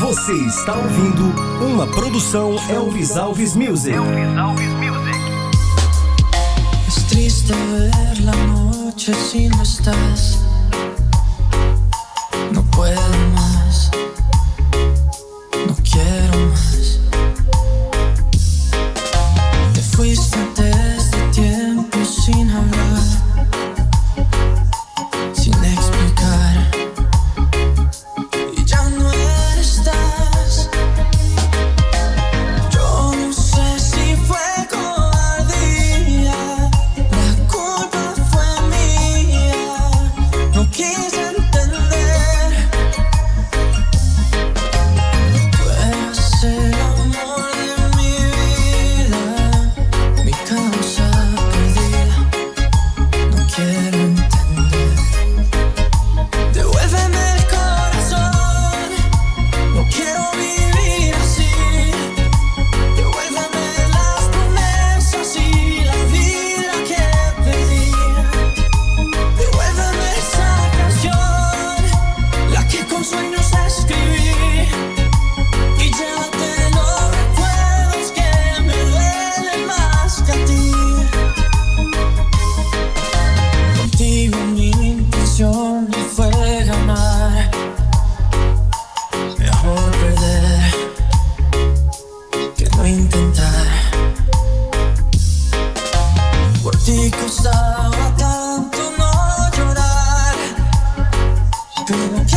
Você está ouvindo uma produção Elvis Alves Music. Elvis Alves Music. Es triste ver la noche si no estás. Do